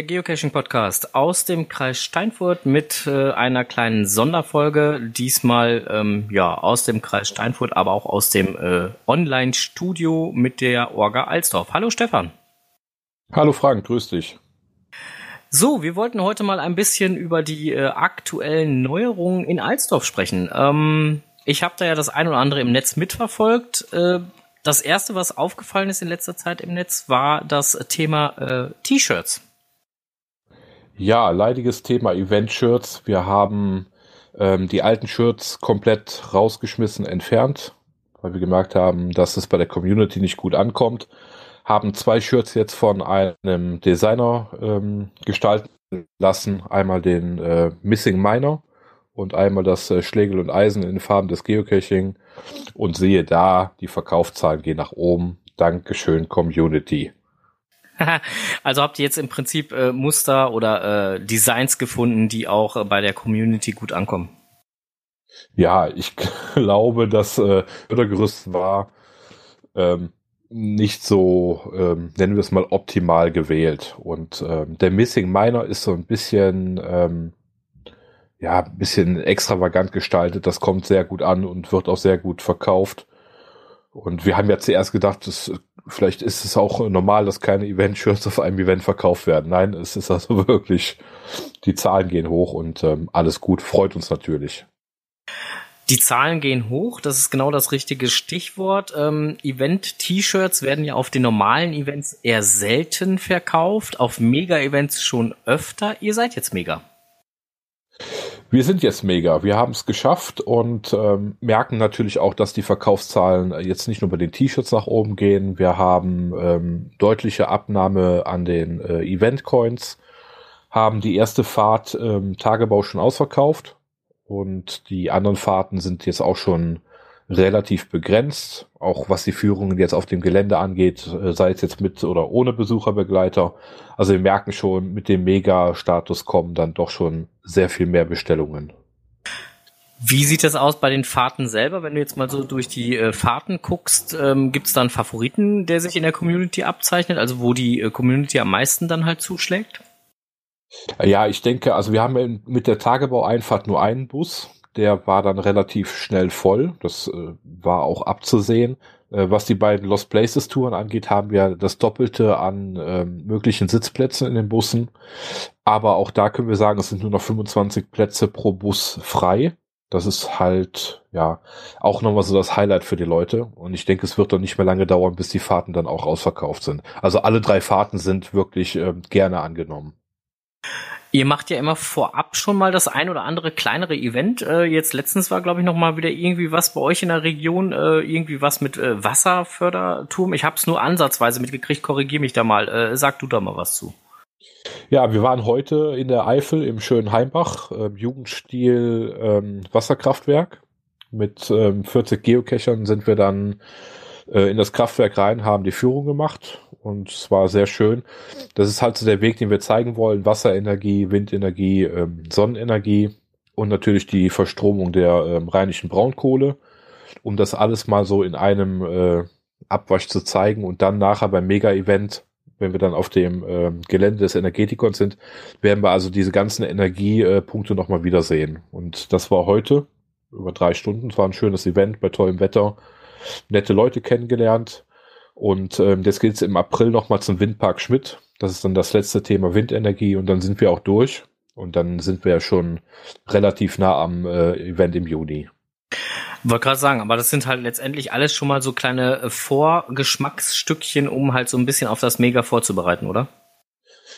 Der Geocaching-Podcast aus dem Kreis Steinfurt mit äh, einer kleinen Sonderfolge. Diesmal ähm, ja aus dem Kreis Steinfurt, aber auch aus dem äh, Online-Studio mit der Orga Alsdorf. Hallo Stefan. Hallo Frank, grüß dich. So, wir wollten heute mal ein bisschen über die äh, aktuellen Neuerungen in Alsdorf sprechen. Ähm, ich habe da ja das ein oder andere im Netz mitverfolgt. Äh, das erste, was aufgefallen ist in letzter Zeit im Netz, war das Thema äh, T-Shirts. Ja, leidiges Thema Event-Shirts. Wir haben ähm, die alten Shirts komplett rausgeschmissen, entfernt, weil wir gemerkt haben, dass es bei der Community nicht gut ankommt. Haben zwei Shirts jetzt von einem Designer ähm, gestalten lassen. Einmal den äh, Missing Miner und einmal das äh, Schlegel und Eisen in Farben des Geocaching und sehe da, die Verkaufszahlen gehen nach oben. Dankeschön, Community. also habt ihr jetzt im Prinzip äh, Muster oder äh, Designs gefunden, die auch äh, bei der Community gut ankommen? Ja, ich glaube, das äh, Fördergerüst war ähm, nicht so, ähm, nennen wir es mal, optimal gewählt. Und ähm, der Missing Miner ist so ein bisschen ähm, ja, bisschen extravagant gestaltet. Das kommt sehr gut an und wird auch sehr gut verkauft. Und wir haben ja zuerst gedacht, dass, vielleicht ist es auch normal, dass keine Event-Shirts auf einem Event verkauft werden. Nein, es ist also wirklich, die Zahlen gehen hoch und ähm, alles gut, freut uns natürlich. Die Zahlen gehen hoch, das ist genau das richtige Stichwort. Ähm, Event-T-Shirts werden ja auf den normalen Events eher selten verkauft, auf Mega-Events schon öfter. Ihr seid jetzt Mega. Wir sind jetzt mega. Wir haben es geschafft und ähm, merken natürlich auch, dass die Verkaufszahlen jetzt nicht nur bei den T-Shirts nach oben gehen. Wir haben ähm, deutliche Abnahme an den äh, Event-Coins, haben die erste Fahrt ähm, Tagebau schon ausverkauft und die anderen Fahrten sind jetzt auch schon relativ begrenzt, auch was die Führungen jetzt auf dem Gelände angeht, äh, sei es jetzt mit oder ohne Besucherbegleiter. Also wir merken schon, mit dem Mega-Status kommen dann doch schon sehr viel mehr Bestellungen. Wie sieht das aus bei den Fahrten selber? Wenn du jetzt mal so durch die äh, Fahrten guckst, ähm, gibt es da einen Favoriten, der sich in der Community abzeichnet, also wo die äh, Community am meisten dann halt zuschlägt? Ja, ich denke, also wir haben mit der Tagebau-Einfahrt nur einen Bus der war dann relativ schnell voll. Das äh, war auch abzusehen. Äh, was die beiden Lost Places Touren angeht, haben wir das Doppelte an äh, möglichen Sitzplätzen in den Bussen. Aber auch da können wir sagen, es sind nur noch 25 Plätze pro Bus frei. Das ist halt, ja, auch nochmal so das Highlight für die Leute. Und ich denke, es wird doch nicht mehr lange dauern, bis die Fahrten dann auch ausverkauft sind. Also alle drei Fahrten sind wirklich äh, gerne angenommen. Ihr macht ja immer vorab schon mal das ein oder andere kleinere Event. Äh, jetzt letztens war, glaube ich, noch mal wieder irgendwie was bei euch in der Region, äh, irgendwie was mit äh, Wasserförderturm. Ich habe es nur ansatzweise mitgekriegt. Korrigier mich da mal. Äh, sag du da mal was zu. Ja, wir waren heute in der Eifel im schönen Heimbach, äh, Jugendstil ähm, Wasserkraftwerk. Mit ähm, 40 Geocachern sind wir dann äh, in das Kraftwerk rein, haben die Führung gemacht und es war sehr schön. Das ist halt so der Weg, den wir zeigen wollen. Wasserenergie, Windenergie, ähm, Sonnenenergie und natürlich die Verstromung der ähm, rheinischen Braunkohle, um das alles mal so in einem äh, Abwasch zu zeigen und dann nachher beim Mega-Event, wenn wir dann auf dem äh, Gelände des Energetikons sind, werden wir also diese ganzen Energiepunkte äh, nochmal wiedersehen. Und das war heute über drei Stunden. Es war ein schönes Event bei tollem Wetter, nette Leute kennengelernt und ähm, jetzt geht es im April nochmal zum Windpark Schmidt. Das ist dann das letzte Thema Windenergie und dann sind wir auch durch. Und dann sind wir ja schon relativ nah am äh, Event im Juni. Wollte gerade sagen, aber das sind halt letztendlich alles schon mal so kleine äh, Vorgeschmacksstückchen, um halt so ein bisschen auf das Mega vorzubereiten, oder?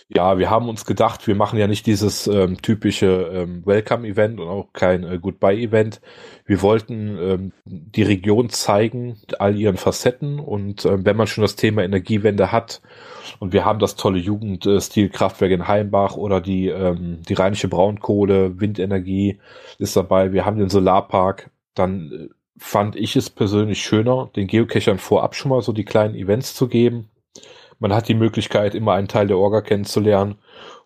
Ja, wir haben uns gedacht, wir machen ja nicht dieses ähm, typische ähm, Welcome-Event und auch kein äh, Goodbye-Event. Wir wollten ähm, die Region zeigen, all ihren Facetten und ähm, wenn man schon das Thema Energiewende hat und wir haben das tolle Jugendstil-Kraftwerk in Heimbach oder die, ähm, die rheinische Braunkohle, Windenergie ist dabei, wir haben den Solarpark, dann äh, fand ich es persönlich schöner, den Geocachern vorab schon mal so die kleinen Events zu geben man hat die Möglichkeit, immer einen Teil der Orga kennenzulernen.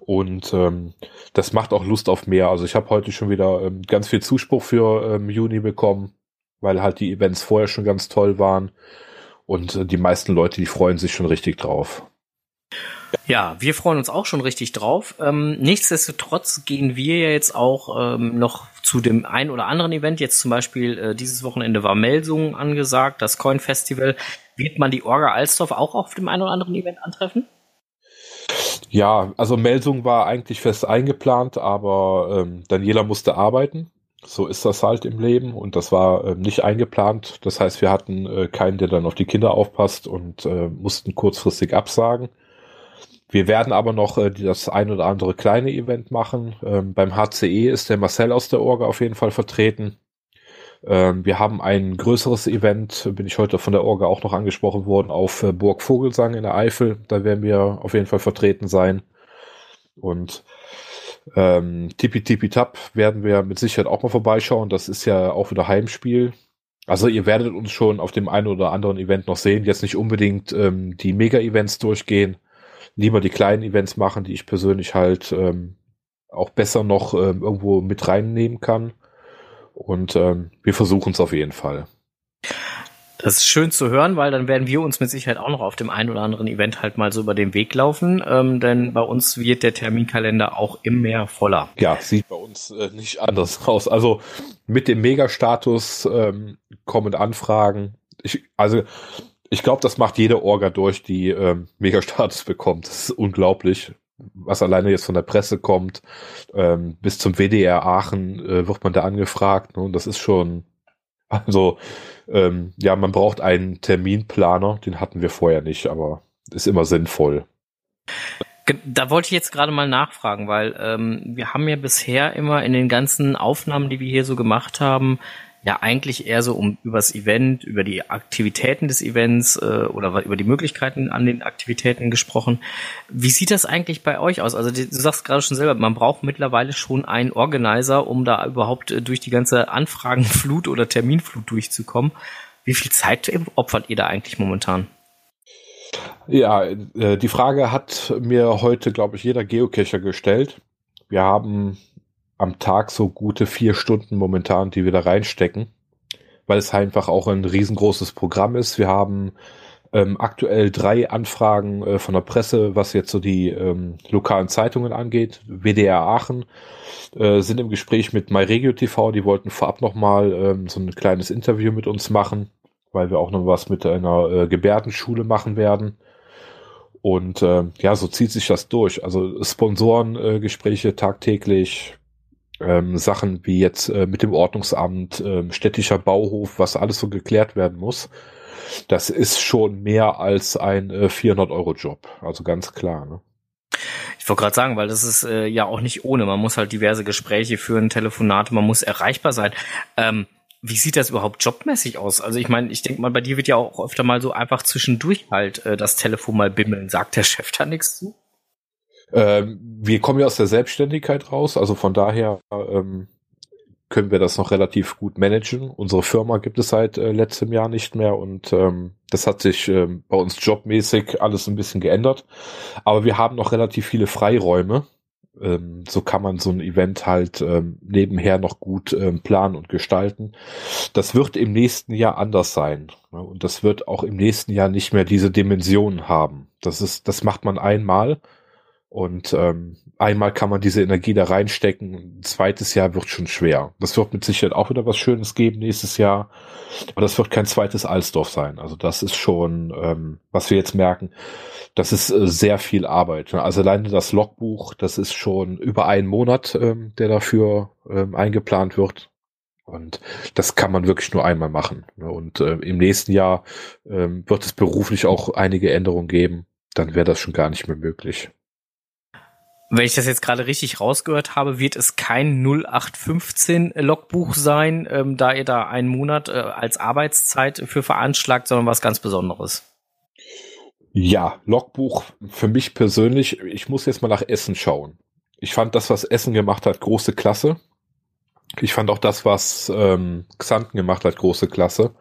Und ähm, das macht auch Lust auf mehr. Also ich habe heute schon wieder ähm, ganz viel Zuspruch für ähm, Juni bekommen, weil halt die Events vorher schon ganz toll waren. Und äh, die meisten Leute, die freuen sich schon richtig drauf. Ja, wir freuen uns auch schon richtig drauf. Ähm, nichtsdestotrotz gehen wir ja jetzt auch ähm, noch zu dem ein oder anderen Event. Jetzt zum Beispiel äh, dieses Wochenende war Melsungen angesagt, das Coin Festival. Wird man die Orga Alsdorf auch auf dem einen oder anderen Event antreffen? Ja, also Melsung war eigentlich fest eingeplant, aber ähm, Daniela musste arbeiten. So ist das halt im Leben und das war äh, nicht eingeplant. Das heißt, wir hatten äh, keinen, der dann auf die Kinder aufpasst und äh, mussten kurzfristig absagen. Wir werden aber noch äh, das ein oder andere kleine Event machen. Ähm, beim HCE ist der Marcel aus der Orga auf jeden Fall vertreten. Ähm, wir haben ein größeres Event, bin ich heute von der Orga auch noch angesprochen worden, auf äh, Burg Vogelsang in der Eifel. Da werden wir auf jeden Fall vertreten sein. Und ähm, Tipi Tipi Tap werden wir mit Sicherheit auch mal vorbeischauen. Das ist ja auch wieder Heimspiel. Also ihr werdet uns schon auf dem einen oder anderen Event noch sehen. Jetzt nicht unbedingt ähm, die Mega-Events durchgehen. Lieber die kleinen Events machen, die ich persönlich halt ähm, auch besser noch ähm, irgendwo mit reinnehmen kann. Und ähm, wir versuchen es auf jeden Fall. Das ist schön zu hören, weil dann werden wir uns mit Sicherheit auch noch auf dem einen oder anderen Event halt mal so über den Weg laufen, ähm, denn bei uns wird der Terminkalender auch immer voller. Ja, sieht bei uns äh, nicht anders aus. Also mit dem Megastatus ähm, kommen Anfragen. Ich, also ich glaube, das macht jede Orga durch, die ähm, Megastatus bekommt. Das ist unglaublich, was alleine jetzt von der Presse kommt. Ähm, bis zum WDR Aachen äh, wird man da angefragt. Ne? Und das ist schon, also ähm, ja, man braucht einen Terminplaner, den hatten wir vorher nicht, aber ist immer sinnvoll. Da wollte ich jetzt gerade mal nachfragen, weil ähm, wir haben ja bisher immer in den ganzen Aufnahmen, die wir hier so gemacht haben, ja eigentlich eher so um übers Event, über die Aktivitäten des Events äh, oder über die Möglichkeiten an den Aktivitäten gesprochen. Wie sieht das eigentlich bei euch aus? Also du sagst gerade schon selber, man braucht mittlerweile schon einen Organizer, um da überhaupt äh, durch die ganze Anfragenflut oder Terminflut durchzukommen. Wie viel Zeit opfert ihr da eigentlich momentan? Ja, äh, die Frage hat mir heute, glaube ich, jeder Geocacher gestellt. Wir haben am Tag so gute vier Stunden momentan, die wir da reinstecken, weil es einfach auch ein riesengroßes Programm ist. Wir haben ähm, aktuell drei Anfragen äh, von der Presse, was jetzt so die ähm, lokalen Zeitungen angeht. WDR Aachen äh, sind im Gespräch mit MyRegio TV. Die wollten vorab nochmal ähm, so ein kleines Interview mit uns machen, weil wir auch noch was mit einer äh, Gebärdenschule machen werden. Und äh, ja, so zieht sich das durch. Also Sponsorengespräche tagtäglich, ähm, Sachen wie jetzt äh, mit dem Ordnungsamt, äh, städtischer Bauhof, was alles so geklärt werden muss. Das ist schon mehr als ein äh, 400-Euro-Job. Also ganz klar. Ne? Ich wollte gerade sagen, weil das ist äh, ja auch nicht ohne. Man muss halt diverse Gespräche führen, Telefonate, man muss erreichbar sein. Ähm, wie sieht das überhaupt jobmäßig aus? Also ich meine, ich denke mal, bei dir wird ja auch öfter mal so einfach zwischendurch halt äh, das Telefon mal bimmeln. Sagt der Chef da nichts zu? Ähm, wir kommen ja aus der Selbstständigkeit raus, also von daher ähm, können wir das noch relativ gut managen. Unsere Firma gibt es seit äh, letztem Jahr nicht mehr und ähm, das hat sich ähm, bei uns jobmäßig alles ein bisschen geändert. Aber wir haben noch relativ viele Freiräume. Ähm, so kann man so ein Event halt ähm, nebenher noch gut ähm, planen und gestalten. Das wird im nächsten Jahr anders sein. Ne? Und das wird auch im nächsten Jahr nicht mehr diese Dimensionen haben. Das ist, das macht man einmal und ähm, einmal kann man diese Energie da reinstecken, ein zweites Jahr wird schon schwer. Das wird mit Sicherheit auch wieder was Schönes geben nächstes Jahr. Aber das wird kein zweites Alsdorf sein. Also das ist schon, ähm, was wir jetzt merken, das ist äh, sehr viel Arbeit. Also alleine das Logbuch, das ist schon über einen Monat, ähm, der dafür ähm, eingeplant wird. Und das kann man wirklich nur einmal machen. Und äh, im nächsten Jahr ähm, wird es beruflich auch einige Änderungen geben. Dann wäre das schon gar nicht mehr möglich. Wenn ich das jetzt gerade richtig rausgehört habe, wird es kein 0815 Logbuch sein, ähm, da ihr da einen Monat äh, als Arbeitszeit für veranschlagt, sondern was ganz Besonderes. Ja, Logbuch für mich persönlich, ich muss jetzt mal nach Essen schauen. Ich fand das, was Essen gemacht hat, große Klasse. Ich fand auch das, was ähm, Xanten gemacht hat, große Klasse.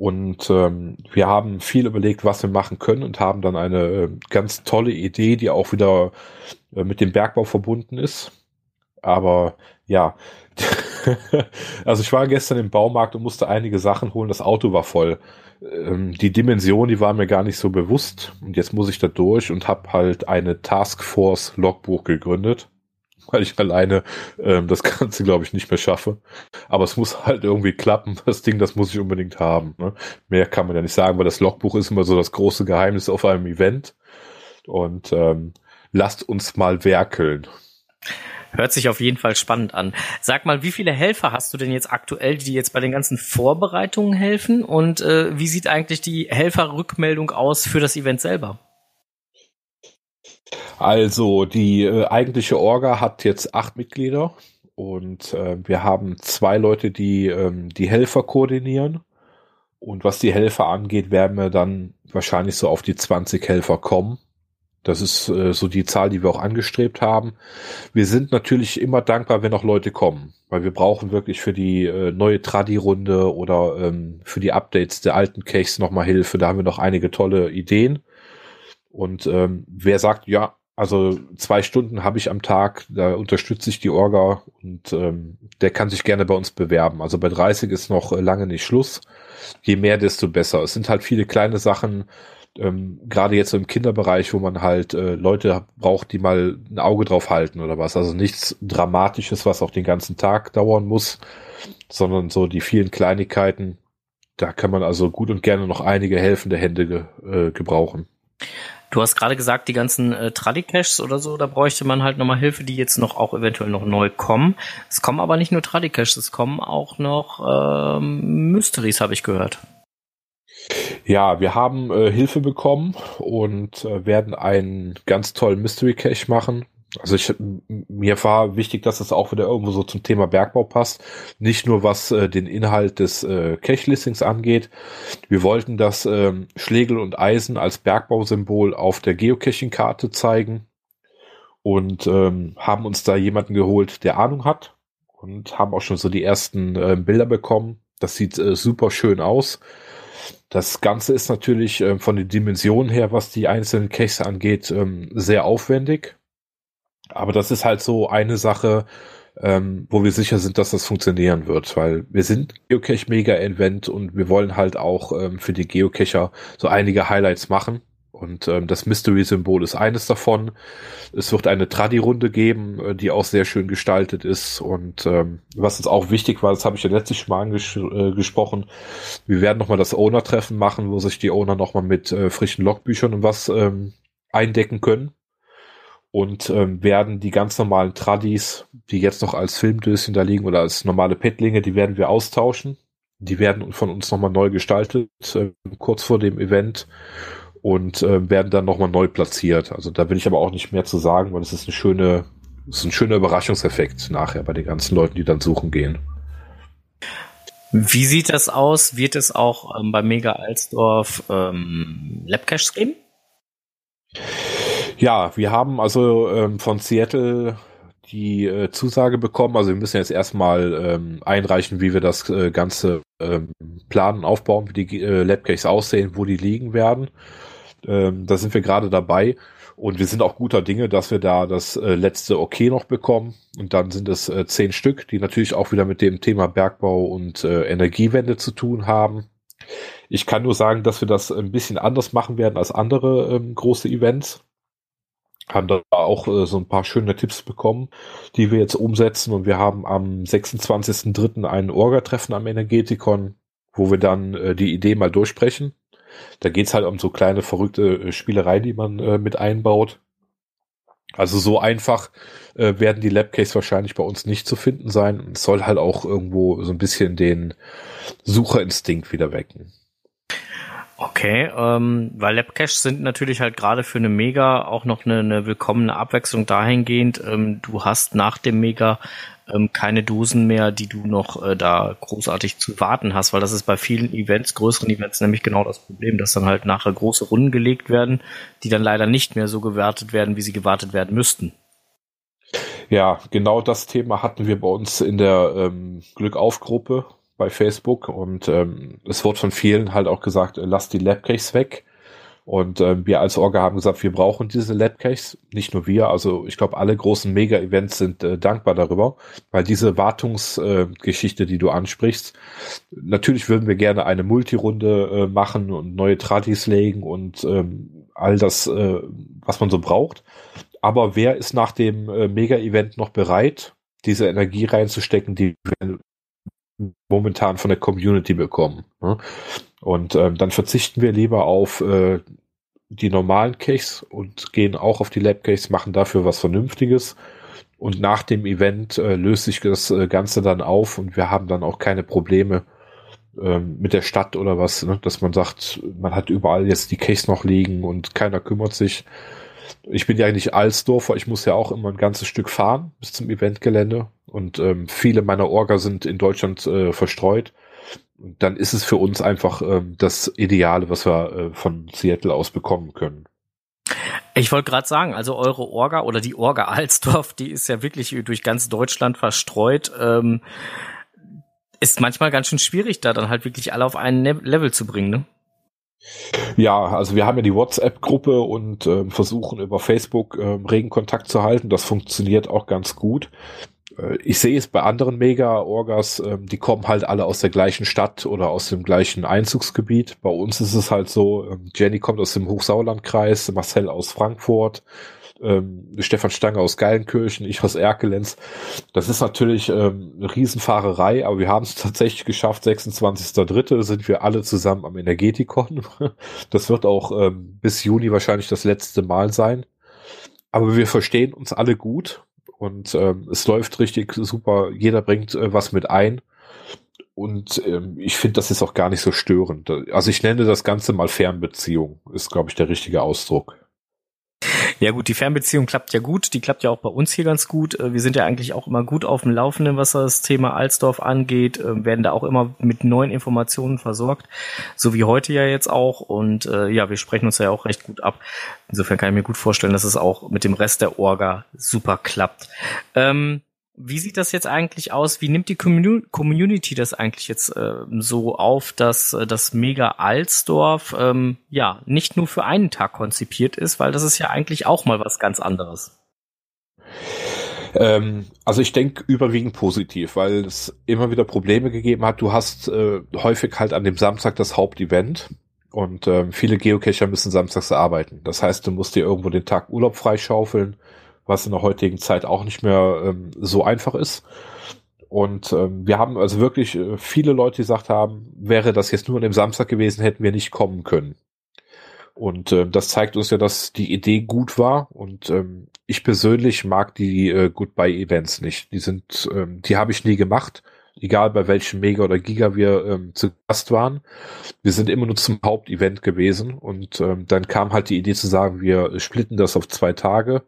Und ähm, wir haben viel überlegt, was wir machen können und haben dann eine äh, ganz tolle Idee, die auch wieder äh, mit dem Bergbau verbunden ist. Aber ja, also ich war gestern im Baumarkt und musste einige Sachen holen. Das Auto war voll. Ähm, die Dimension, die war mir gar nicht so bewusst. Und jetzt muss ich da durch und habe halt eine Taskforce Logbuch gegründet, weil ich alleine ähm, das Ganze, glaube ich, nicht mehr schaffe. Aber es muss halt irgendwie klappen. Das Ding, das muss ich unbedingt haben. Ne? Mehr kann man ja nicht sagen, weil das Logbuch ist immer so das große Geheimnis auf einem Event. Und ähm, lasst uns mal werkeln. Hört sich auf jeden Fall spannend an. Sag mal, wie viele Helfer hast du denn jetzt aktuell, die jetzt bei den ganzen Vorbereitungen helfen? Und äh, wie sieht eigentlich die Helferrückmeldung aus für das Event selber? Also die äh, eigentliche Orga hat jetzt acht Mitglieder und äh, wir haben zwei Leute, die ähm, die Helfer koordinieren. Und was die Helfer angeht, werden wir dann wahrscheinlich so auf die 20 Helfer kommen. Das ist äh, so die Zahl, die wir auch angestrebt haben. Wir sind natürlich immer dankbar, wenn auch Leute kommen, weil wir brauchen wirklich für die äh, neue Tradi-Runde oder ähm, für die Updates der alten Cachs nochmal Hilfe. Da haben wir noch einige tolle Ideen. Und ähm, wer sagt, ja, also zwei Stunden habe ich am Tag, da unterstütze ich die Orga und ähm, der kann sich gerne bei uns bewerben. Also bei 30 ist noch äh, lange nicht Schluss. Je mehr, desto besser. Es sind halt viele kleine Sachen, ähm, gerade jetzt im Kinderbereich, wo man halt äh, Leute braucht, die mal ein Auge drauf halten oder was. Also nichts Dramatisches, was auch den ganzen Tag dauern muss, sondern so die vielen Kleinigkeiten. Da kann man also gut und gerne noch einige helfende Hände ge äh, gebrauchen. Du hast gerade gesagt, die ganzen äh, Tradicaches oder so, da bräuchte man halt nochmal Hilfe, die jetzt noch auch eventuell noch neu kommen. Es kommen aber nicht nur Tradicaches, es kommen auch noch ähm, Mysteries, habe ich gehört. Ja, wir haben äh, Hilfe bekommen und äh, werden einen ganz tollen Mystery Cache machen. Also ich, mir war wichtig, dass es auch wieder irgendwo so zum Thema Bergbau passt. Nicht nur was äh, den Inhalt des äh, Cache-Listings angeht. Wir wollten das ähm, Schlegel und Eisen als Bergbausymbol auf der Geocaching-Karte zeigen und ähm, haben uns da jemanden geholt, der Ahnung hat und haben auch schon so die ersten äh, Bilder bekommen. Das sieht äh, super schön aus. Das Ganze ist natürlich ähm, von den Dimensionen her, was die einzelnen Caches angeht, ähm, sehr aufwendig. Aber das ist halt so eine Sache, ähm, wo wir sicher sind, dass das funktionieren wird, weil wir sind Geocache Mega Event und wir wollen halt auch ähm, für die Geocacher so einige Highlights machen. Und ähm, das Mystery-Symbol ist eines davon. Es wird eine Tradi-Runde geben, äh, die auch sehr schön gestaltet ist. Und ähm, was uns auch wichtig war, das habe ich ja letztlich schon mal angesprochen, äh, wir werden nochmal das Owner-Treffen machen, wo sich die Owner nochmal mit äh, frischen Logbüchern und was ähm, eindecken können. Und ähm, werden die ganz normalen Tradis, die jetzt noch als Filmdöschen da liegen oder als normale Petlinge, die werden wir austauschen. Die werden von uns nochmal neu gestaltet, äh, kurz vor dem Event und äh, werden dann nochmal neu platziert. Also da will ich aber auch nicht mehr zu sagen, weil es ist eine schöne, ist ein schöner Überraschungseffekt nachher bei den ganzen Leuten, die dann suchen gehen. Wie sieht das aus? Wird es auch ähm, bei Mega Alsdorf ähm, Labcaches geben? Ja, wir haben also ähm, von Seattle die äh, Zusage bekommen. Also wir müssen jetzt erstmal ähm, einreichen, wie wir das äh, Ganze ähm, planen, aufbauen, wie die äh, Labcaches aussehen, wo die liegen werden. Ähm, da sind wir gerade dabei. Und wir sind auch guter Dinge, dass wir da das äh, letzte Okay noch bekommen. Und dann sind es äh, zehn Stück, die natürlich auch wieder mit dem Thema Bergbau und äh, Energiewende zu tun haben. Ich kann nur sagen, dass wir das ein bisschen anders machen werden als andere ähm, große Events. Haben da auch äh, so ein paar schöne Tipps bekommen, die wir jetzt umsetzen. Und wir haben am 26.03. ein Orga-Treffen am Energetikon, wo wir dann äh, die Idee mal durchsprechen da geht's halt um so kleine verrückte äh, Spielerei, die man äh, mit einbaut. Also so einfach äh, werden die Labcase wahrscheinlich bei uns nicht zu finden sein. Es soll halt auch irgendwo so ein bisschen den Sucherinstinkt wieder wecken. Okay, ähm, weil Labcaches sind natürlich halt gerade für eine Mega auch noch eine, eine willkommene Abwechslung dahingehend. Ähm, du hast nach dem Mega ähm, keine Dosen mehr, die du noch äh, da großartig zu warten hast, weil das ist bei vielen Events, größeren Events nämlich genau das Problem, dass dann halt nachher große Runden gelegt werden, die dann leider nicht mehr so gewertet werden, wie sie gewartet werden müssten. Ja, genau das Thema hatten wir bei uns in der ähm, Glückauf-Gruppe bei Facebook und ähm, es wurde von vielen halt auch gesagt, äh, lass die Labcaches weg. Und äh, wir als Orga haben gesagt, wir brauchen diese Labcaches. Nicht nur wir, also ich glaube, alle großen Mega-Events sind äh, dankbar darüber, weil diese Wartungsgeschichte, äh, die du ansprichst, natürlich würden wir gerne eine Multirunde äh, machen und neue Tradis legen und ähm, all das, äh, was man so braucht. Aber wer ist nach dem äh, Mega-Event noch bereit, diese Energie reinzustecken, die wir momentan von der Community bekommen? Ne? Und ähm, dann verzichten wir lieber auf äh, die normalen Caches und gehen auch auf die Lab Caches, machen dafür was Vernünftiges. Und nach dem Event äh, löst sich das äh, Ganze dann auf und wir haben dann auch keine Probleme ähm, mit der Stadt oder was, ne? dass man sagt, man hat überall jetzt die Caches noch liegen und keiner kümmert sich. Ich bin ja eigentlich Alsdorfer, ich muss ja auch immer ein ganzes Stück fahren bis zum Eventgelände und ähm, viele meiner Orga sind in Deutschland äh, verstreut dann ist es für uns einfach ähm, das Ideale, was wir äh, von Seattle aus bekommen können. Ich wollte gerade sagen, also eure Orga oder die Orga Alsdorf, die ist ja wirklich durch ganz Deutschland verstreut. Ähm, ist manchmal ganz schön schwierig, da dann halt wirklich alle auf einen ne-, Level zu bringen, ne? Ja, also wir haben ja die WhatsApp-Gruppe und äh, versuchen über Facebook äh, regen Kontakt zu halten. Das funktioniert auch ganz gut. Äh, ich sehe es bei anderen Mega-Orgas, ähm, die kommen halt alle aus der gleichen Stadt oder aus dem gleichen Einzugsgebiet. Bei uns ist es halt so, ähm, Jenny kommt aus dem Hochsauerlandkreis, Marcel aus Frankfurt, ähm, Stefan Stange aus Geilenkirchen, ich aus Erkelenz. Das ist natürlich ähm, eine Riesenfahrerei, aber wir haben es tatsächlich geschafft. 26.3. sind wir alle zusammen am Energetikon. Das wird auch ähm, bis Juni wahrscheinlich das letzte Mal sein. Aber wir verstehen uns alle gut und ähm, es läuft richtig super. Jeder bringt äh, was mit ein. Und ähm, ich finde, das ist auch gar nicht so störend. Also ich nenne das Ganze mal Fernbeziehung, ist, glaube ich, der richtige Ausdruck. Ja gut, die Fernbeziehung klappt ja gut, die klappt ja auch bei uns hier ganz gut. Äh, wir sind ja eigentlich auch immer gut auf dem Laufenden, was das Thema Alsdorf angeht, äh, werden da auch immer mit neuen Informationen versorgt, so wie heute ja jetzt auch. Und äh, ja, wir sprechen uns ja auch recht gut ab. Insofern kann ich mir gut vorstellen, dass es auch mit dem Rest der Orga super klappt. Ähm, wie sieht das jetzt eigentlich aus? Wie nimmt die Community das eigentlich jetzt äh, so auf, dass äh, das Mega Alsdorf ähm, ja nicht nur für einen Tag konzipiert ist, weil das ist ja eigentlich auch mal was ganz anderes. Ähm, also ich denke überwiegend positiv, weil es immer wieder Probleme gegeben hat. Du hast äh, häufig halt an dem Samstag das Hauptevent und ähm, viele Geocacher müssen samstags arbeiten. Das heißt, du musst dir irgendwo den Tag Urlaub freischaufeln was in der heutigen Zeit auch nicht mehr ähm, so einfach ist. Und ähm, wir haben also wirklich äh, viele Leute, die gesagt haben, wäre das jetzt nur an dem Samstag gewesen, hätten wir nicht kommen können. Und äh, das zeigt uns ja, dass die Idee gut war. Und ähm, ich persönlich mag die äh, Goodbye-Events nicht. Die sind, ähm, die habe ich nie gemacht, egal bei welchem Mega oder Giga wir ähm, zu Gast waren. Wir sind immer nur zum Hauptevent gewesen. Und ähm, dann kam halt die Idee zu sagen, wir splitten das auf zwei Tage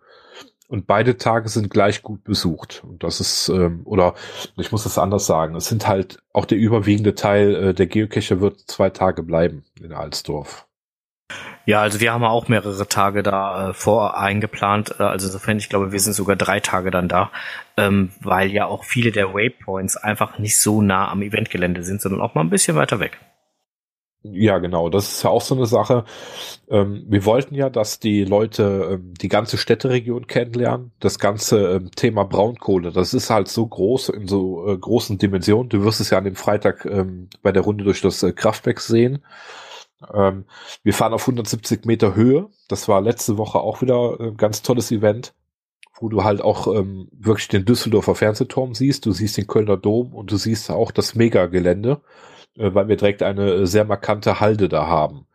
und beide Tage sind gleich gut besucht. Und das ist, ähm, oder ich muss das anders sagen, es sind halt auch der überwiegende Teil äh, der Geocacher wird zwei Tage bleiben in Alsdorf. Ja, also wir haben auch mehrere Tage da äh, vor eingeplant. Äh, also insofern, ich glaube, wir sind sogar drei Tage dann da, ähm, weil ja auch viele der Waypoints einfach nicht so nah am Eventgelände sind, sondern auch mal ein bisschen weiter weg. Ja, genau. Das ist ja auch so eine Sache. Ähm, wir wollten ja, dass die Leute ähm, die ganze Städteregion kennenlernen. Das ganze ähm, Thema Braunkohle, das ist halt so groß, in so äh, großen Dimensionen. Du wirst es ja an dem Freitag ähm, bei der Runde durch das äh, Kraftwerk sehen. Ähm, wir fahren auf 170 Meter Höhe. Das war letzte Woche auch wieder ein ganz tolles Event, wo du halt auch ähm, wirklich den Düsseldorfer Fernsehturm siehst. Du siehst den Kölner Dom und du siehst auch das Megagelände äh, weil wir direkt eine äh, sehr markante Halde da haben.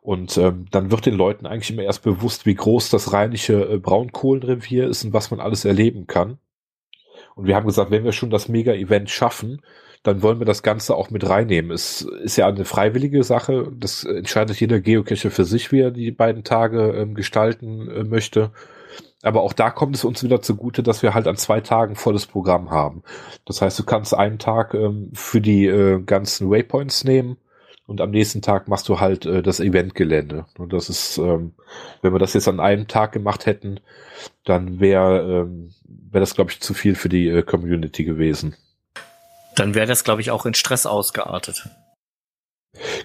Und ähm, dann wird den Leuten eigentlich immer erst bewusst, wie groß das rheinische äh, Braunkohlenrevier ist und was man alles erleben kann. Und wir haben gesagt, wenn wir schon das Mega-Event schaffen, dann wollen wir das Ganze auch mit reinnehmen. Es ist ja eine freiwillige Sache. Das entscheidet jeder Geocacher für sich, wie er die beiden Tage ähm, gestalten äh, möchte. Aber auch da kommt es uns wieder zugute, dass wir halt an zwei Tagen volles Programm haben. Das heißt, du kannst einen Tag ähm, für die äh, ganzen Waypoints nehmen und am nächsten Tag machst du halt äh, das Eventgelände. Und das ist, ähm, wenn wir das jetzt an einem Tag gemacht hätten, dann wäre ähm, wäre das, glaube ich, zu viel für die äh, Community gewesen. Dann wäre das, glaube ich, auch in Stress ausgeartet.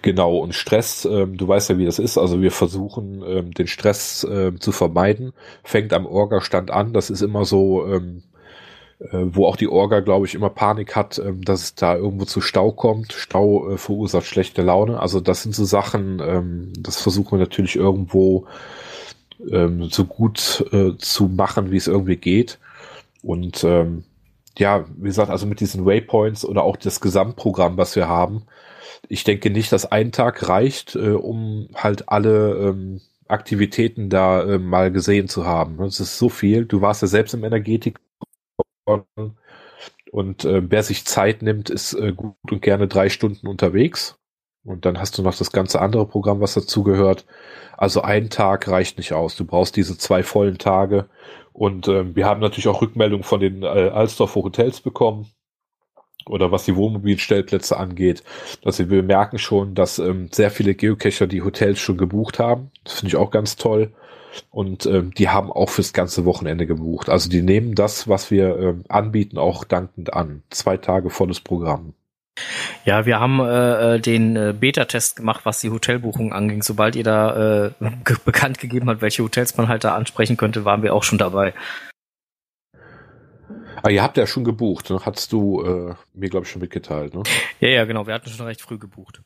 Genau, und Stress, ähm, du weißt ja, wie das ist. Also wir versuchen, ähm, den Stress ähm, zu vermeiden. Fängt am Orga-Stand an. Das ist immer so, ähm, äh, wo auch die Orga, glaube ich, immer Panik hat, ähm, dass es da irgendwo zu Stau kommt. Stau äh, verursacht schlechte Laune. Also das sind so Sachen, ähm, das versuchen wir natürlich irgendwo ähm, so gut äh, zu machen, wie es irgendwie geht. Und ähm, ja, wie gesagt, also mit diesen Waypoints oder auch das Gesamtprogramm, was wir haben, ich denke nicht, dass ein Tag reicht, äh, um halt alle ähm, Aktivitäten da äh, mal gesehen zu haben. Das ist so viel. Du warst ja selbst im Energetik und äh, wer sich Zeit nimmt, ist äh, gut und gerne drei Stunden unterwegs. Und dann hast du noch das ganze andere Programm, was dazugehört. Also ein Tag reicht nicht aus. Du brauchst diese zwei vollen Tage. Und ähm, wir haben natürlich auch Rückmeldungen von den äh, Alsdorfer Hotels bekommen oder was die Wohnmobilstellplätze angeht. Also wir merken schon, dass ähm, sehr viele Geocacher die Hotels schon gebucht haben. Das finde ich auch ganz toll. Und ähm, die haben auch fürs ganze Wochenende gebucht. Also die nehmen das, was wir ähm, anbieten, auch dankend an. Zwei Tage volles Programm. Ja, wir haben äh, äh den äh, Beta-Test gemacht, was die Hotelbuchung anging. Sobald ihr da äh, bekannt gegeben habt, welche Hotels man halt da ansprechen könnte, waren wir auch schon dabei. Ah, ihr habt ja schon gebucht, ne? Hattest du äh, mir, glaube ich, schon mitgeteilt, ne? Ja, ja, genau. Wir hatten schon recht früh gebucht.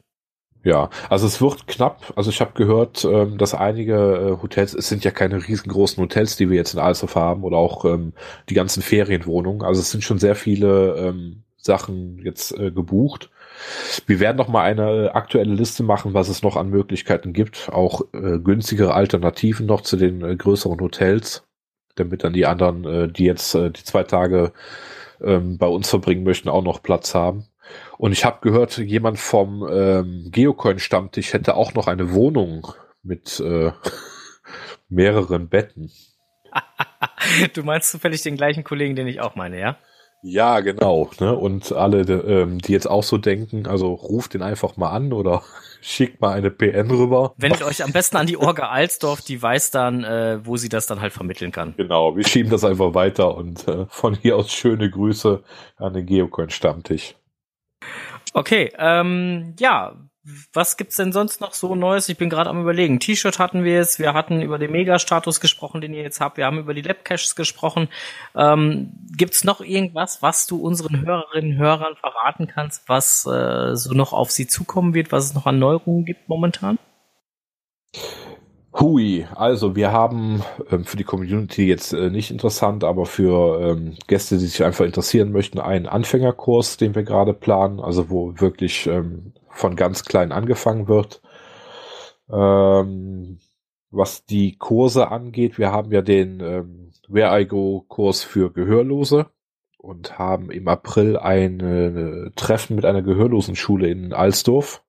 Ja, also es wird knapp. Also ich habe gehört, ähm, dass einige äh, Hotels, es sind ja keine riesengroßen Hotels, die wir jetzt in Alshof haben oder auch ähm, die ganzen Ferienwohnungen. Also es sind schon sehr viele ähm, Sachen jetzt äh, gebucht. Wir werden noch mal eine aktuelle Liste machen, was es noch an Möglichkeiten gibt, auch äh, günstigere Alternativen noch zu den äh, größeren Hotels, damit dann die anderen, äh, die jetzt äh, die zwei Tage ähm, bei uns verbringen möchten, auch noch Platz haben. Und ich habe gehört, jemand vom ähm, Geocoin-Stammtisch hätte auch noch eine Wohnung mit äh, mehreren Betten. du meinst zufällig den gleichen Kollegen, den ich auch meine, ja? Ja, genau. Ne? Und alle, ähm, die jetzt auch so denken, also ruft den einfach mal an oder schickt mal eine PN rüber. Wendet euch am besten an die Orga Alsdorf, die weiß dann, äh, wo sie das dann halt vermitteln kann. Genau, wir schieben das einfach weiter und äh, von hier aus schöne Grüße an den Geocoin-Stammtisch. Okay, ähm, ja, was gibt's denn sonst noch so Neues? Ich bin gerade am überlegen. T-Shirt hatten wir jetzt, wir hatten über den Mega-Status gesprochen, den ihr jetzt habt, wir haben über die Labcaches gesprochen. Ähm, gibt's noch irgendwas, was du unseren Hörerinnen und Hörern verraten kannst, was äh, so noch auf sie zukommen wird, was es noch an Neuerungen gibt momentan? Hui, also wir haben ähm, für die Community jetzt äh, nicht interessant, aber für ähm, Gäste, die sich einfach interessieren möchten, einen Anfängerkurs, den wir gerade planen, also wo wirklich ähm, von ganz klein angefangen wird. Ähm, was die Kurse angeht, wir haben ja den ähm, Where I Go Kurs für Gehörlose und haben im April ein äh, Treffen mit einer Gehörlosenschule in Alsdorf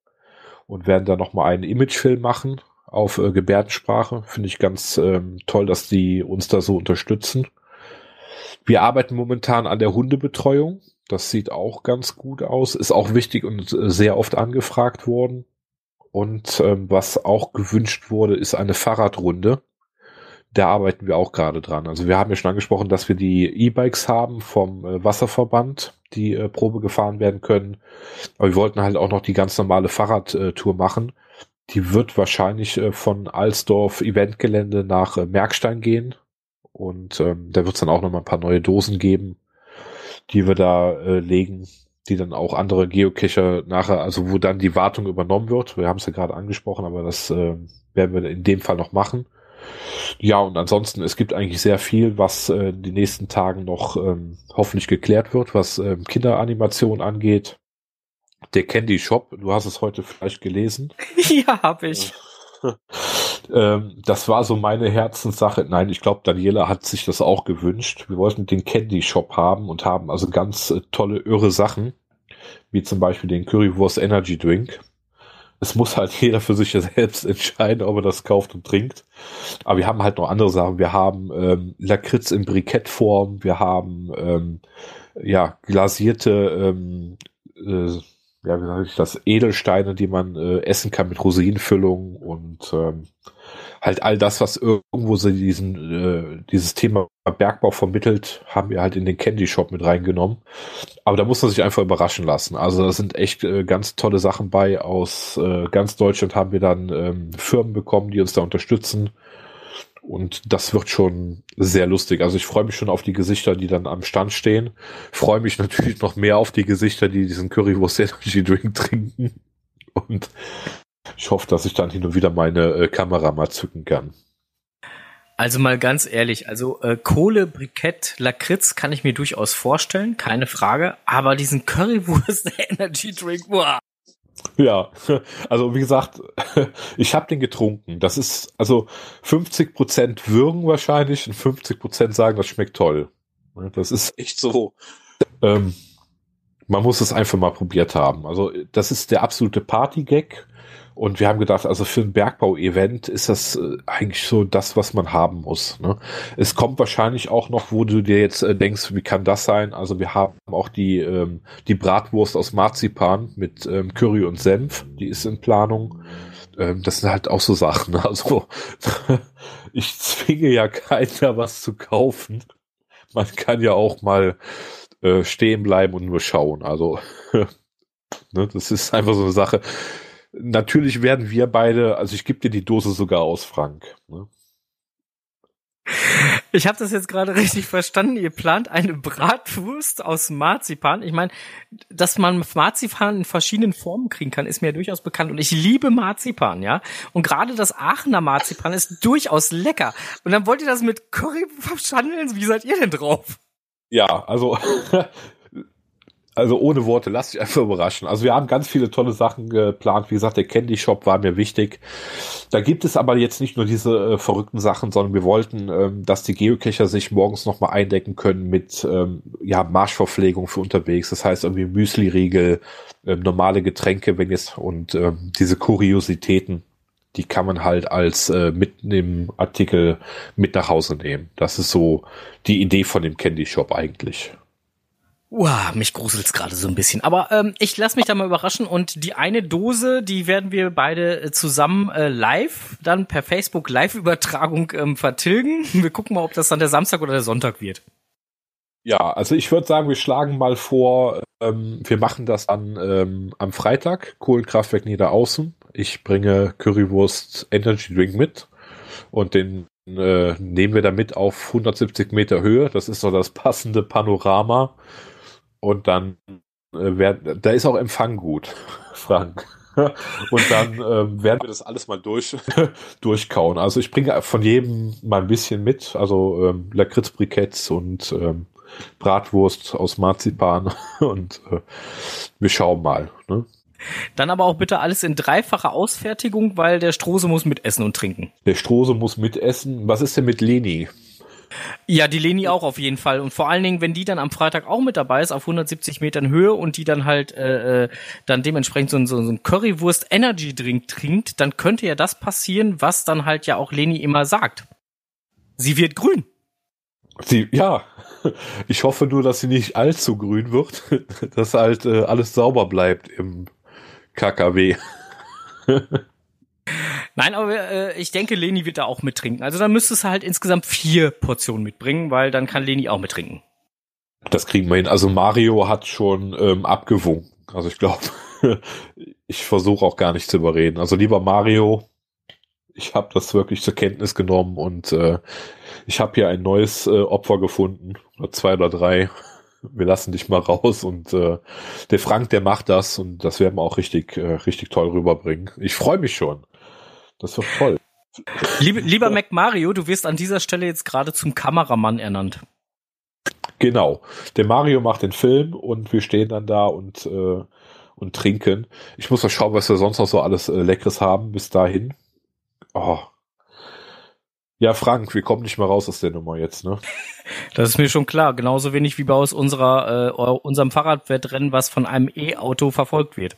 und werden da nochmal einen Imagefilm machen auf äh, Gebärdensprache. Finde ich ganz ähm, toll, dass die uns da so unterstützen. Wir arbeiten momentan an der Hundebetreuung. Das sieht auch ganz gut aus. Ist auch wichtig und äh, sehr oft angefragt worden. Und ähm, was auch gewünscht wurde, ist eine Fahrradrunde. Da arbeiten wir auch gerade dran. Also wir haben ja schon angesprochen, dass wir die E-Bikes haben vom äh, Wasserverband, die äh, Probe gefahren werden können. Aber wir wollten halt auch noch die ganz normale Fahrradtour machen. Die wird wahrscheinlich äh, von Alsdorf Eventgelände nach äh, Merkstein gehen. Und ähm, da wird es dann auch noch mal ein paar neue Dosen geben, die wir da äh, legen, die dann auch andere Geocacher nachher, also wo dann die Wartung übernommen wird. Wir haben es ja gerade angesprochen, aber das äh, werden wir in dem Fall noch machen. Ja, und ansonsten, es gibt eigentlich sehr viel, was äh, die nächsten Tagen noch ähm, hoffentlich geklärt wird, was ähm, Kinderanimation angeht der Candy Shop, du hast es heute vielleicht gelesen. ja, hab ich. ähm, das war so meine Herzenssache. Nein, ich glaube, Daniela hat sich das auch gewünscht. Wir wollten den Candy Shop haben und haben also ganz äh, tolle, irre Sachen, wie zum Beispiel den Currywurst Energy Drink. Es muss halt jeder für sich selbst entscheiden, ob er das kauft und trinkt. Aber wir haben halt noch andere Sachen. Wir haben ähm, Lakritz in Brikettform. Wir haben ähm, ja glasierte ähm, äh, ja, wie sage ich das, Edelsteine, die man äh, essen kann mit Rosinenfüllung und ähm, halt all das, was irgendwo so diesen, äh, dieses Thema Bergbau vermittelt, haben wir halt in den Candy Shop mit reingenommen. Aber da muss man sich einfach überraschen lassen. Also da sind echt äh, ganz tolle Sachen bei. Aus äh, ganz Deutschland haben wir dann ähm, Firmen bekommen, die uns da unterstützen. Und das wird schon sehr lustig. Also ich freue mich schon auf die Gesichter, die dann am Stand stehen. Freue mich natürlich noch mehr auf die Gesichter, die diesen Currywurst Energy Drink trinken. Und ich hoffe, dass ich dann hin und wieder meine äh, Kamera mal zücken kann. Also mal ganz ehrlich, also äh, Kohle, Brikett, Lakritz kann ich mir durchaus vorstellen, keine Frage. Aber diesen Currywurst Energy Drink, boah. Ja, also wie gesagt, ich habe den getrunken. Das ist also 50 Prozent würgen wahrscheinlich und 50 Prozent sagen, das schmeckt toll. Das ist echt so. Ähm, man muss es einfach mal probiert haben. Also das ist der absolute Party-Gag. Und wir haben gedacht, also für ein Bergbau-Event ist das äh, eigentlich so das, was man haben muss. Ne? Es kommt wahrscheinlich auch noch, wo du dir jetzt äh, denkst, wie kann das sein? Also wir haben auch die, ähm, die Bratwurst aus Marzipan mit ähm, Curry und Senf, die ist in Planung. Ähm, das sind halt auch so Sachen. Also ich zwinge ja keiner was zu kaufen. Man kann ja auch mal äh, stehen bleiben und nur schauen. Also ne, das ist einfach so eine Sache natürlich werden wir beide, also ich gebe dir die Dose sogar aus, Frank. Ne? Ich habe das jetzt gerade richtig verstanden. Ihr plant eine Bratwurst aus Marzipan. Ich meine, dass man Marzipan in verschiedenen Formen kriegen kann, ist mir ja durchaus bekannt. Und ich liebe Marzipan, ja. Und gerade das Aachener Marzipan ist durchaus lecker. Und dann wollt ihr das mit Curry verschandeln? Wie seid ihr denn drauf? Ja, also also ohne Worte, lass dich einfach überraschen. Also wir haben ganz viele tolle Sachen geplant. Wie gesagt, der Candy Shop war mir wichtig. Da gibt es aber jetzt nicht nur diese äh, verrückten Sachen, sondern wir wollten, ähm, dass die Geocacher sich morgens nochmal eindecken können mit ähm, ja, Marschverpflegung für unterwegs. Das heißt irgendwie Müsli-Riegel, äh, normale Getränke, wenn jetzt und ähm, diese Kuriositäten die kann man halt als äh, mit dem Artikel mit nach Hause nehmen. Das ist so die Idee von dem Candy Shop eigentlich. Uah, mich gruselt's gerade so ein bisschen. Aber ähm, ich lass mich da mal überraschen und die eine Dose, die werden wir beide äh, zusammen äh, live, dann per Facebook Live-Übertragung ähm, vertilgen. Wir gucken mal, ob das dann der Samstag oder der Sonntag wird. Ja, also ich würde sagen, wir schlagen mal vor, ähm, wir machen das an, ähm, am Freitag, Kohlenkraftwerk Niederaußen. Ich bringe Currywurst Energy Drink mit und den äh, nehmen wir damit auf 170 Meter Höhe. Das ist so das passende Panorama und dann äh, werden, da ist auch Empfang gut, Frank. Und dann ähm, werden wir das alles mal durch, durchkauen. Also ich bringe von jedem mal ein bisschen mit. Also ähm, Lakritzbriketts und ähm, Bratwurst aus Marzipan. Und äh, wir schauen mal. Ne? Dann aber auch bitte alles in dreifacher Ausfertigung, weil der Strose muss mitessen und trinken. Der Strose muss mitessen. Was ist denn mit Leni? Ja, die Leni auch auf jeden Fall. Und vor allen Dingen, wenn die dann am Freitag auch mit dabei ist, auf 170 Metern Höhe und die dann halt äh, äh, dann dementsprechend so, ein so, so ein Currywurst Energy Drink trinkt, dann könnte ja das passieren, was dann halt ja auch Leni immer sagt. Sie wird grün. Sie, ja. Ich hoffe nur, dass sie nicht allzu grün wird, dass halt äh, alles sauber bleibt im KKW. Nein, aber äh, ich denke, Leni wird da auch mittrinken. Also dann müsstest du halt insgesamt vier Portionen mitbringen, weil dann kann Leni auch mittrinken. Das kriegen wir hin. Also Mario hat schon ähm, abgewunken. Also ich glaube, ich versuche auch gar nicht zu überreden. Also lieber Mario, ich habe das wirklich zur Kenntnis genommen und äh, ich habe hier ein neues äh, Opfer gefunden. Oder zwei oder drei. Wir lassen dich mal raus und äh, der Frank, der macht das und das werden wir auch richtig, äh, richtig toll rüberbringen. Ich freue mich schon. Das wird toll. Liebe, lieber Mac Mario, du wirst an dieser Stelle jetzt gerade zum Kameramann ernannt. Genau. Der Mario macht den Film und wir stehen dann da und, äh, und trinken. Ich muss mal schauen, was wir sonst noch so alles äh, Leckeres haben bis dahin. Oh. Ja, Frank, wir kommen nicht mehr raus aus der Nummer jetzt, ne? Das ist mir schon klar. Genauso wenig wie bei aus unserer, äh, unserem Fahrradwettrennen, was von einem E-Auto verfolgt wird.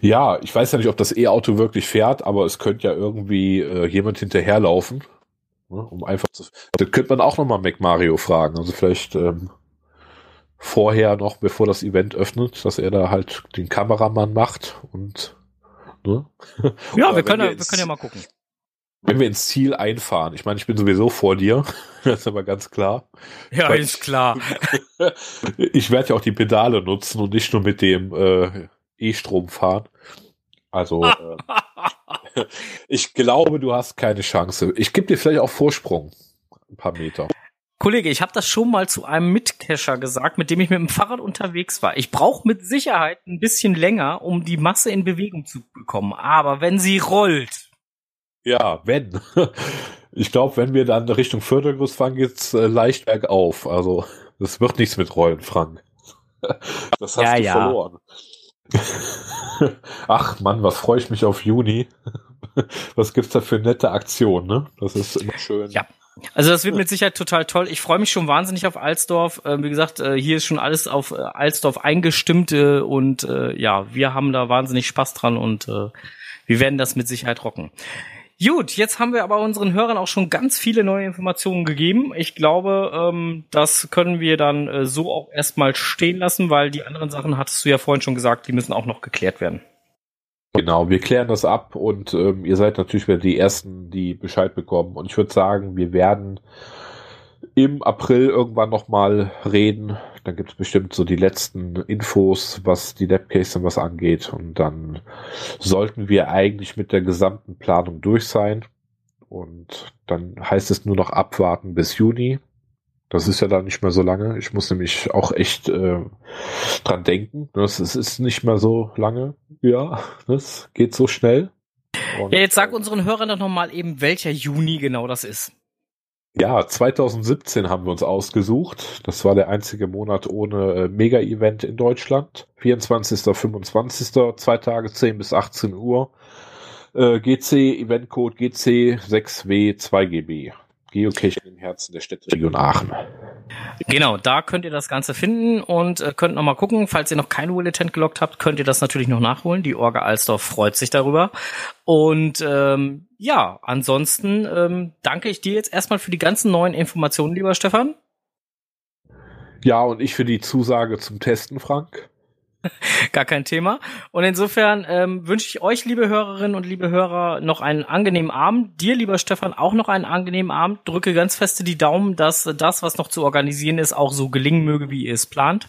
Ja, ich weiß ja nicht, ob das E-Auto wirklich fährt, aber es könnte ja irgendwie äh, jemand hinterherlaufen, ne, um einfach zu. Da könnte man auch nochmal Mac Mario fragen. Also vielleicht ähm, vorher noch, bevor das Event öffnet, dass er da halt den Kameramann macht und ne? Ja, wir können, ja, wir können ja mal gucken. wenn wir ins Ziel einfahren, ich meine, ich bin sowieso vor dir, das ist aber ganz klar. Ja, Weil ist klar. ich werde ja auch die Pedale nutzen und nicht nur mit dem äh, E-Strom fahren. Also äh, ich glaube, du hast keine Chance. Ich gebe dir vielleicht auch Vorsprung, ein paar Meter. Kollege, ich habe das schon mal zu einem Mitcacher gesagt, mit dem ich mit dem Fahrrad unterwegs war. Ich brauche mit Sicherheit ein bisschen länger, um die Masse in Bewegung zu bekommen. Aber wenn sie rollt, Ja, wenn. Ich glaube, wenn wir dann Richtung Förderguss fahren, geht's äh, leicht bergauf. Also das wird nichts mit Rollen, Frank. Das hast Ja, du ja. verloren. Ach Mann, was freue ich mich auf Juni. Was gibt's da für nette Aktionen, ne? Das ist immer schön. Ja. Also das wird mit Sicherheit total toll. Ich freue mich schon wahnsinnig auf Alsdorf. Äh, wie gesagt, äh, hier ist schon alles auf äh, Alsdorf eingestimmt äh, und ja, wir haben da wahnsinnig Spaß dran und wir werden das mit Sicherheit rocken. Gut, jetzt haben wir aber unseren Hörern auch schon ganz viele neue Informationen gegeben. Ich glaube, ähm, das können wir dann äh, so auch erstmal stehen lassen, weil die anderen Sachen hattest du ja vorhin schon gesagt, die müssen auch noch geklärt werden. Genau, wir klären das ab und ähm, ihr seid natürlich wieder die Ersten, die Bescheid bekommen. Und ich würde sagen, wir werden im April irgendwann nochmal reden. Dann gibt es bestimmt so die letzten Infos, was die Labcase und was angeht. Und dann sollten wir eigentlich mit der gesamten Planung durch sein. Und dann heißt es nur noch abwarten bis Juni. Das ist ja dann nicht mehr so lange. Ich muss nämlich auch echt äh, dran denken. Das ist, ist nicht mehr so lange. Ja, das geht so schnell. Und, Ja, jetzt sag unseren Hörern doch noch mal eben, welcher Juni genau das ist. Ja, 2017 haben wir uns ausgesucht. Das war der einzige Monat ohne äh, Mega-Event in Deutschland. 24. 25. Zwei Tage 10 bis 18 Uhr. Äh, GC, Eventcode GC 6W2GB. Geocaching im Herzen der Städteregion Aachen. Genau, da könnt ihr das Ganze finden und äh, könnt noch mal gucken. Falls ihr noch kein Willitent gelockt habt, könnt ihr das natürlich noch nachholen. Die Orga Alsdorf freut sich darüber. Und ähm, ja, ansonsten ähm, danke ich dir jetzt erstmal für die ganzen neuen Informationen, lieber Stefan. Ja, und ich für die Zusage zum Testen, Frank. Gar kein Thema. Und insofern ähm, wünsche ich euch, liebe Hörerinnen und liebe Hörer, noch einen angenehmen Abend. Dir, lieber Stefan, auch noch einen angenehmen Abend. Drücke ganz feste die Daumen, dass das, was noch zu organisieren ist, auch so gelingen möge, wie ihr es plant.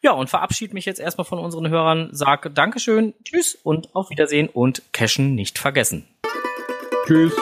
Ja, und verabschiede mich jetzt erstmal von unseren Hörern. Sage Dankeschön, Tschüss und auf Wiedersehen und Cashen nicht vergessen. Tschüss.